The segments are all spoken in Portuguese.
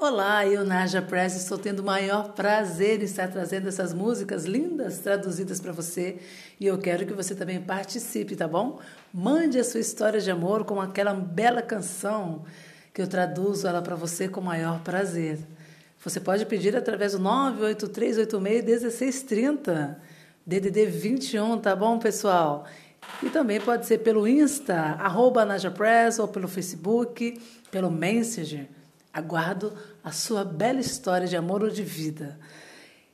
Olá, eu, Naja Press, estou tendo o maior prazer em estar trazendo essas músicas lindas traduzidas para você e eu quero que você também participe, tá bom? Mande a sua história de amor com aquela bela canção que eu traduzo ela para você com o maior prazer. Você pode pedir através do 983861630, DDD 21, tá bom, pessoal? E também pode ser pelo Insta, arroba Naja Press, ou pelo Facebook, pelo Messenger. Aguardo a sua bela história de amor ou de vida.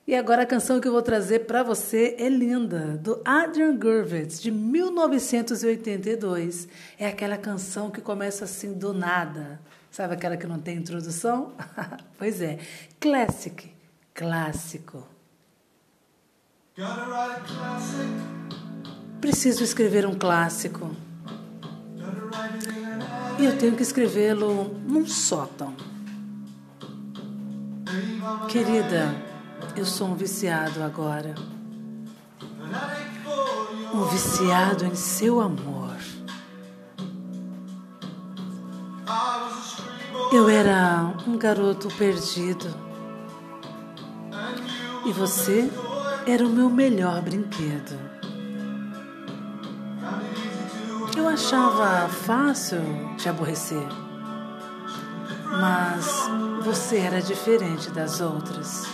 E agora a canção que eu vou trazer para você é linda, do Adrian Gurvitz, de 1982. É aquela canção que começa assim do nada. Sabe aquela que não tem introdução? pois é, classic, clássico. Preciso escrever um clássico. E eu tenho que escrevê-lo num sótão. Querida, eu sou um viciado agora. Um viciado em seu amor. Eu era um garoto perdido. E você era o meu melhor brinquedo. Eu achava fácil te aborrecer. Mas você era diferente das outras.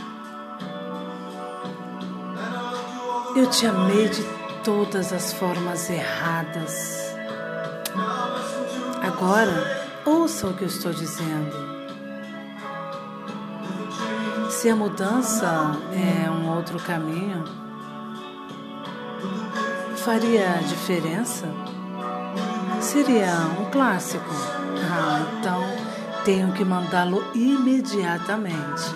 Eu te amei de todas as formas erradas. Agora, ouça o que eu estou dizendo. Se a mudança é um outro caminho, faria diferença? Seria um clássico. Ah, então tenho que mandá-lo imediatamente.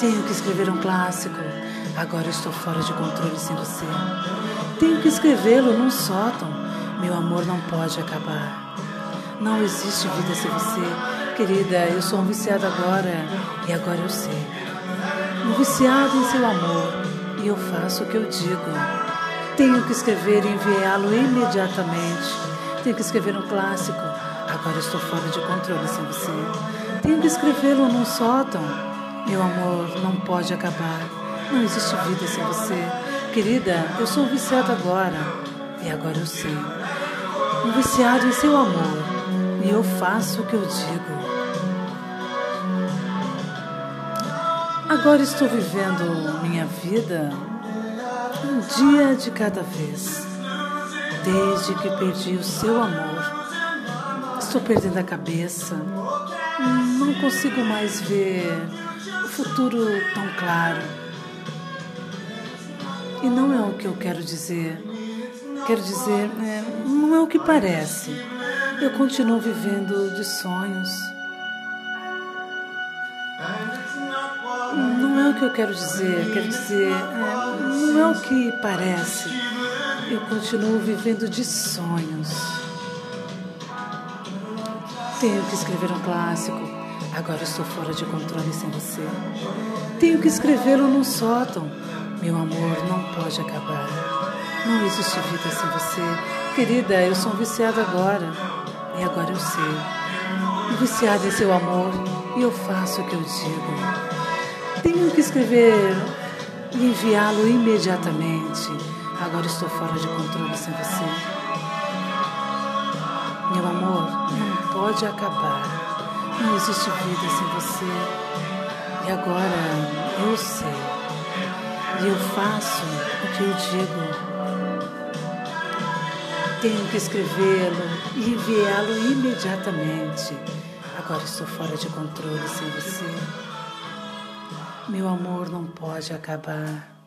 Tenho que escrever um clássico. Agora estou fora de controle sem você. Tenho que escrevê-lo num sótão. Meu amor não pode acabar. Não existe vida sem você. Querida, eu sou um viciado agora e agora eu sei. Um viciado em seu amor e eu faço o que eu digo. Tenho que escrever e enviá-lo imediatamente. Tenho que escrever um clássico. Agora estou fora de controle sem você. Tenho que escrevê-lo num sótão. Meu amor não pode acabar. Não existe vida sem você. Querida, eu sou um viciado agora. E agora eu sei. Um viciado em seu amor. E eu faço o que eu digo. Agora estou vivendo minha vida um dia de cada vez. Desde que perdi o seu amor. Estou perdendo a cabeça. Não consigo mais ver o futuro tão claro. E não é o que eu quero dizer. Quero dizer, é, não é o que parece. Eu continuo vivendo de sonhos. Não é o que eu quero dizer. Quero dizer, é, não é o que parece. Eu continuo vivendo de sonhos. Tenho que escrever um clássico. Agora estou fora de controle sem você. Tenho que escrevê-lo num sótão. Meu amor não pode acabar. Não existe vida sem você. Querida, eu sou um viciado agora. E agora eu sei. Viciado em seu amor. E eu faço o que eu digo. Tenho que escrever e enviá-lo imediatamente. Agora estou fora de controle sem você. Meu amor, não pode acabar. Não existe vida sem você. E agora eu sei. E eu faço o que eu digo. Tenho que escrevê-lo e enviá-lo imediatamente. Agora estou fora de controle sem você. Meu amor não pode acabar.